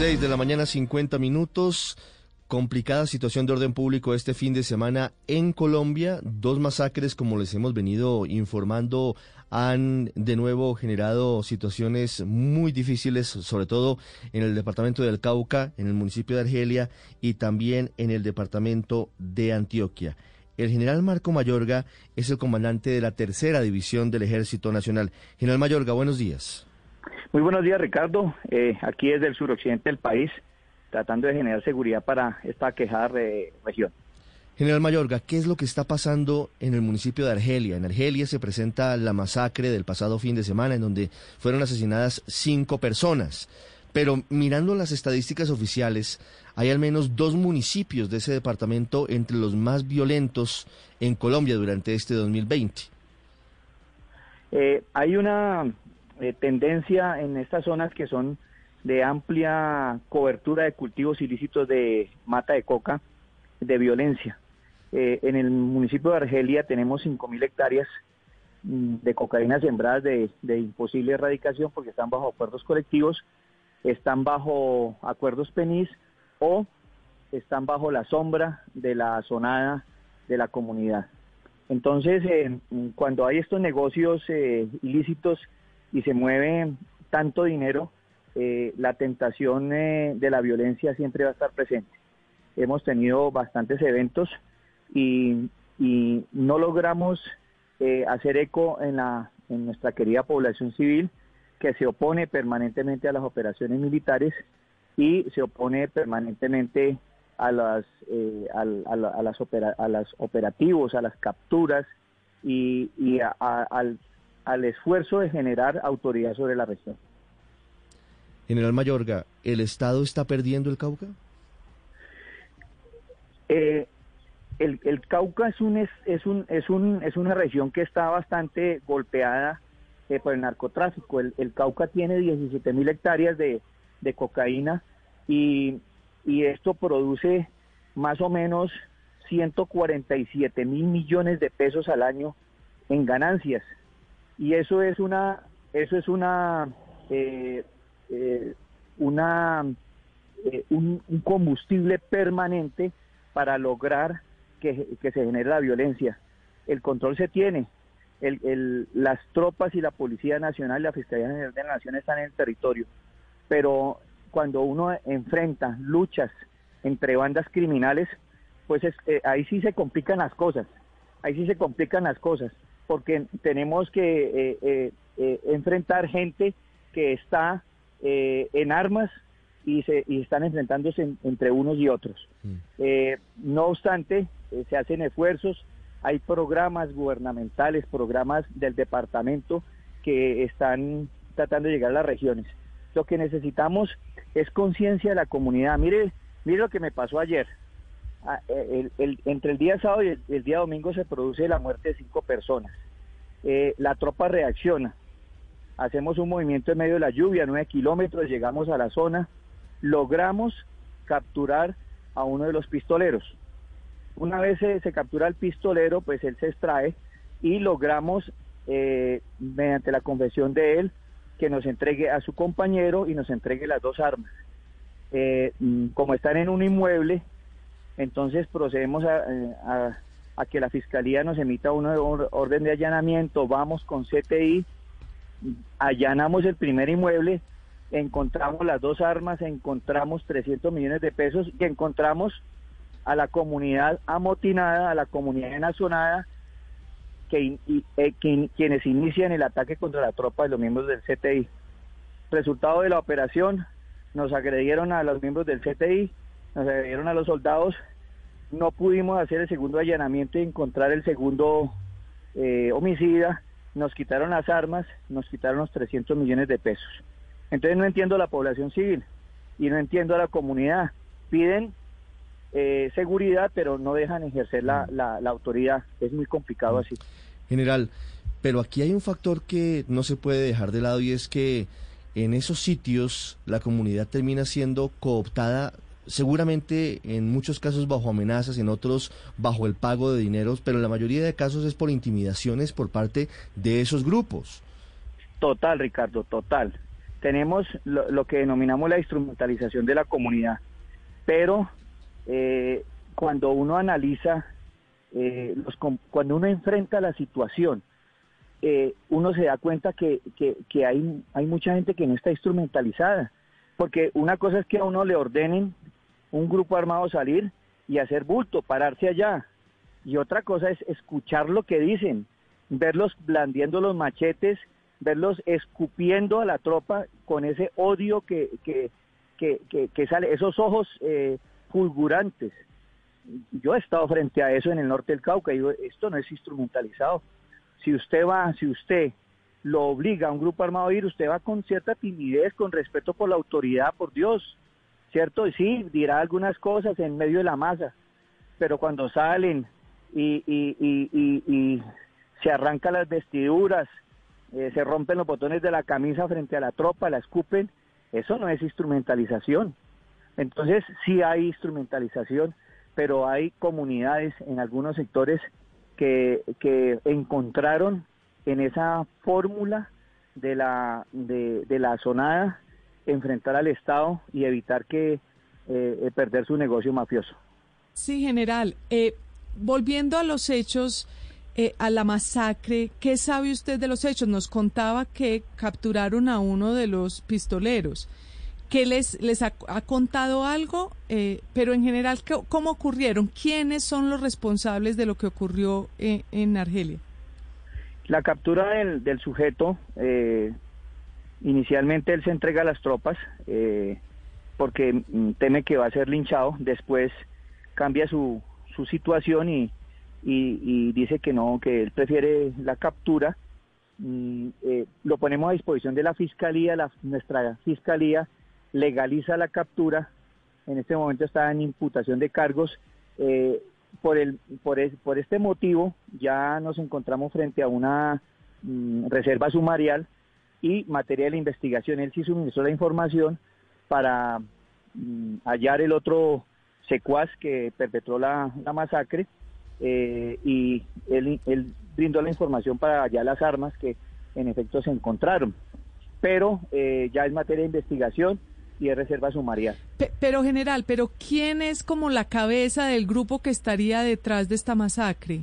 6 de la mañana, 50 minutos. Complicada situación de orden público este fin de semana en Colombia. Dos masacres, como les hemos venido informando, han de nuevo generado situaciones muy difíciles, sobre todo en el departamento del Cauca, en el municipio de Argelia y también en el departamento de Antioquia. El general Marco Mayorga es el comandante de la tercera división del Ejército Nacional. General Mayorga, buenos días. Muy buenos días, Ricardo. Eh, aquí desde el suroccidente del país, tratando de generar seguridad para esta quejada región. General Mayorga, ¿qué es lo que está pasando en el municipio de Argelia? En Argelia se presenta la masacre del pasado fin de semana en donde fueron asesinadas cinco personas. Pero mirando las estadísticas oficiales, hay al menos dos municipios de ese departamento entre los más violentos en Colombia durante este 2020. Eh, hay una eh, tendencia en estas zonas que son de amplia cobertura de cultivos ilícitos de mata de coca, de violencia. Eh, en el municipio de Argelia tenemos 5.000 hectáreas mm, de cocaína sembradas de, de, imposible erradicación porque están bajo acuerdos colectivos, están bajo acuerdos PENIS o están bajo la sombra de la zonada de la comunidad. Entonces, eh, cuando hay estos negocios ilícitos, y se mueve tanto dinero, eh, la tentación eh, de la violencia siempre va a estar presente. Hemos tenido bastantes eventos y, no logramos eh, hacer eco en, la, en nuestra querida población civil que se opone permanentemente a las operaciones militares y se opone permanentemente a las, a, las, a las operativos, a las capturas y, y al al esfuerzo de generar autoridad sobre la región. General Mayorga, ¿el Estado está perdiendo el Cauca? Eh, el, Cauca es, un, es, un, es, un, es una región que está bastante golpeada eh, por el narcotráfico. El, Cauca tiene 17 mil hectáreas de, cocaína y, y esto produce más o menos 147 mil millones de pesos al año en ganancias y eso es una eso es una eh, eh, una eh, un, combustible permanente para lograr que, se genere la violencia. El control se tiene. El, las tropas y la policía nacional y la fiscalía general de la nación están en el territorio. Pero cuando uno enfrenta luchas entre bandas criminales pues ahí sí se complican las cosas. Ahí sí se complican las cosas porque tenemos que eh, eh, eh, enfrentar gente que está en armas y, se, y están enfrentándose entre unos y otros. Mm. no obstante, se hacen esfuerzos, hay programas gubernamentales, programas del departamento que están tratando de llegar a las regiones. Lo que necesitamos es conciencia de la comunidad. Mire, mire lo que me pasó ayer. Ah, entre el día sábado y el, día domingo se produce la muerte de cinco personas. Eh, la tropa reacciona. Hacemos un movimiento en medio de la lluvia, nueve kilómetros, llegamos a la zona, logramos capturar a uno de los pistoleros. Una vez se, captura el pistolero, pues él se extrae y logramos, eh, mediante la confesión de él, que nos entregue a su compañero y nos entregue las dos armas. Eh, mm, como están en un inmueble, entonces procedemos a, a que la fiscalía nos emita una orden de allanamiento, vamos con CTI, allanamos el primer inmueble, encontramos las dos armas, encontramos 300 millones de pesos y encontramos a la comunidad amotinada, a la comunidad enazonada, que, eh, quienes inician el ataque contra la tropa de los miembros del CTI. Resultado de la operación, nos agredieron a los miembros del CTI, nos agredieron a los soldados no pudimos hacer el segundo allanamiento y encontrar el segundo eh, homicida, nos quitaron las armas, nos quitaron los 300 millones de pesos. Entonces no entiendo a la población civil y no entiendo a la comunidad. Piden eh, seguridad, pero no dejan ejercer la, mm. la, la autoridad. Es muy complicado mm. así. General, pero aquí hay un factor que no se puede dejar de lado y es que en esos sitios la comunidad termina siendo cooptada seguramente en muchos casos bajo amenazas, en otros bajo el pago de dineros, pero la mayoría de casos es por intimidaciones por parte de esos grupos. Total, Ricardo, total. tenemos lo, que denominamos la instrumentalización de la comunidad. Pero eh, cuando uno analiza, eh, los, cuando uno enfrenta la situación, eh, uno se da cuenta que, que, hay, hay mucha gente que no está instrumentalizada. Porque una cosa es que a uno le ordenen un grupo armado salir y hacer bulto, pararse allá. Y otra cosa es escuchar lo que dicen, verlos blandiendo los machetes, verlos escupiendo a la tropa con ese odio que, que, que, sale, esos ojos eh, fulgurantes. Yo he estado frente a eso en el norte del Cauca y digo, esto no es instrumentalizado. Si usted va, si usted lo obliga a un grupo armado a ir, usted va con cierta timidez, con respeto por la autoridad, por Dios, ¿cierto? Sí, dirá algunas cosas en medio de la masa, pero cuando salen y, y, y, y se arrancan las vestiduras, eh, se rompen los botones de la camisa frente a la tropa, la escupen, eso no es instrumentalización. Entonces sí hay instrumentalización, pero hay comunidades en algunos sectores que, que encontraron en esa fórmula de la, de, la zonada enfrentar al Estado y evitar que eh, eh, perder su negocio mafioso. Sí, general. volviendo a los hechos eh, a la masacre. ¿Qué sabe usted de los hechos? Nos contaba que capturaron a uno de los pistoleros. ¿Qué les, les ha, contado algo? Eh, pero en general, ¿cómo ocurrieron? ¿Quiénes son los responsables de lo que ocurrió eh, en Argelia? La captura del, del sujeto, inicialmente él se entrega a las tropas porque mm, teme que va a ser linchado, después cambia su, su situación y, y, dice que no, que él prefiere la captura. Mm, eh, lo ponemos a disposición de la fiscalía, nuestra fiscalía legaliza la captura. En este momento está en imputación de cargos. Eh, por, el, por, por este motivo ya nos encontramos frente a una mm, reserva sumarial y materia de la investigación. Él sí suministró la información para mm, hallar el otro secuaz que perpetró la masacre eh, y él, él, brindó la información para allá las armas que en efecto se encontraron. Pero eh, ya es materia de investigación y es reserva sumaria. pero general, pero ¿quién es como la cabeza del grupo que estaría detrás de esta masacre?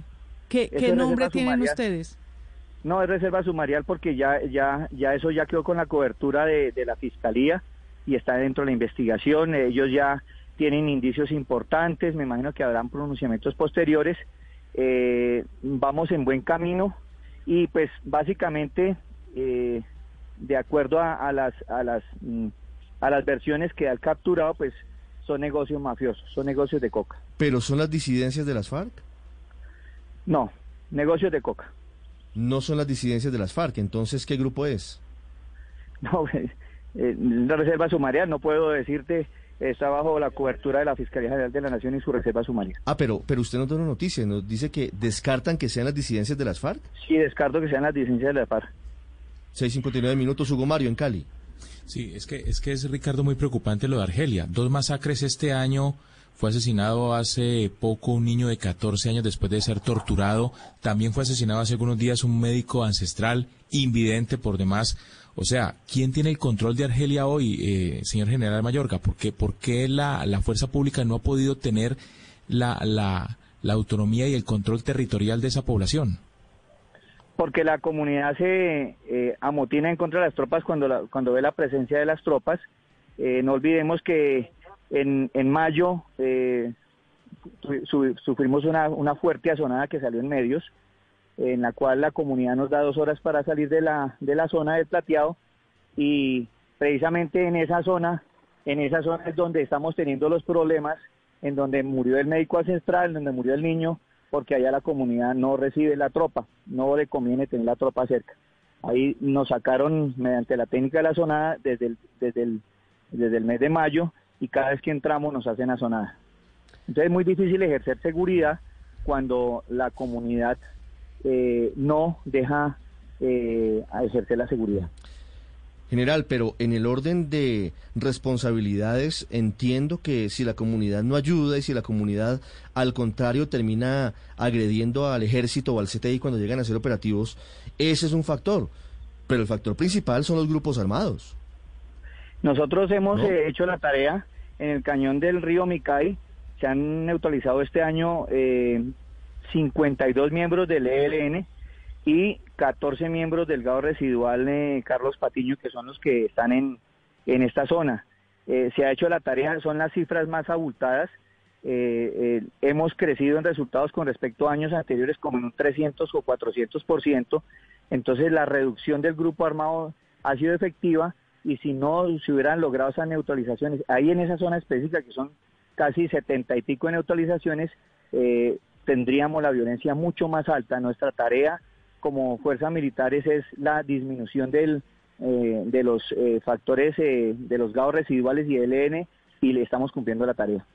¿Qué, ¿qué nombre tienen ustedes? No, es reserva sumarial porque ya, ya, ya eso ya quedó con la cobertura de, de la fiscalía y está dentro de la investigación. Ellos ya tienen indicios importantes, me imagino que habrán pronunciamientos posteriores. Eh, vamos en buen camino y pues básicamente eh, de acuerdo a, las a las mm, a las versiones que ha capturado pues son negocios mafiosos, son negocios de coca. ¿Pero son las disidencias de las FARC? No, negocios de coca. No son las disidencias de las FARC, entonces ¿qué grupo es? No, eh, la reserva sumarial, no puedo decirte está bajo la cobertura de la Fiscalía General de la Nación y su reserva sumaria. Ah, pero, pero usted nos da una noticia, nos dice que descartan que sean las disidencias de las FARC. Sí, descarto que sean las disidencias de las FARC. 6.59 minutos, Hugo Mario, en Cali. Sí, es que, es que es, Ricardo, muy preocupante lo de Argelia. Dos masacres este año, fue asesinado hace poco un niño de 14 años después de ser torturado. También fue asesinado hace algunos días un médico ancestral, invidente por demás. O sea, ¿quién tiene el control de Argelia hoy, eh, señor general Mallorca? ¿Por qué, por qué la, la, fuerza pública no ha podido tener la, la, la, autonomía y el control territorial de esa población? Porque la comunidad se eh, amotina en contra de las tropas cuando, cuando ve la presencia de las tropas. Eh, no olvidemos que en, en mayo sufrimos una, una fuerte azonada que salió en medios en la cual la comunidad nos da dos horas para salir de la, de la zona del plateado y precisamente en esa zona, en esa zona es donde estamos teniendo los problemas, en donde murió el médico ancestral, en donde murió el niño, porque allá la comunidad no recibe la tropa, no le conviene tener la tropa cerca. Ahí nos sacaron mediante la técnica de la zona desde el, desde el, desde el mes de mayo y cada vez que entramos nos hacen azonada. Entonces es muy difícil ejercer seguridad cuando la comunidad eh, no deja eh, ejercer la seguridad. General, pero en el orden de responsabilidades entiendo que si la comunidad no ayuda y si la comunidad al contrario termina agrediendo al ejército o al CTI cuando llegan a ser operativos, ese es un factor. Pero el factor principal son los grupos armados. Nosotros hemos eh, hecho la tarea en el cañón del río Micay. Se han neutralizado este año eh, 52 miembros del ELN y 14 miembros del GAO residual eh, Carlos Patiño, que son los que están en, en esta zona. Eh, se ha hecho la tarea, son las cifras más abultadas. Eh, hemos crecido en resultados con respecto a años anteriores como en un 300 o 400 por ciento. Entonces la reducción del grupo armado ha sido efectiva y si no se hubieran logrado esas neutralizaciones, ahí en esa zona específica que son casi 70 y pico de neutralizaciones, tendríamos la violencia mucho más alta. Nuestra tarea como fuerzas militares es la disminución del, eh, de los eh, factores eh, de los gados residuales y ELN y le estamos cumpliendo la tarea.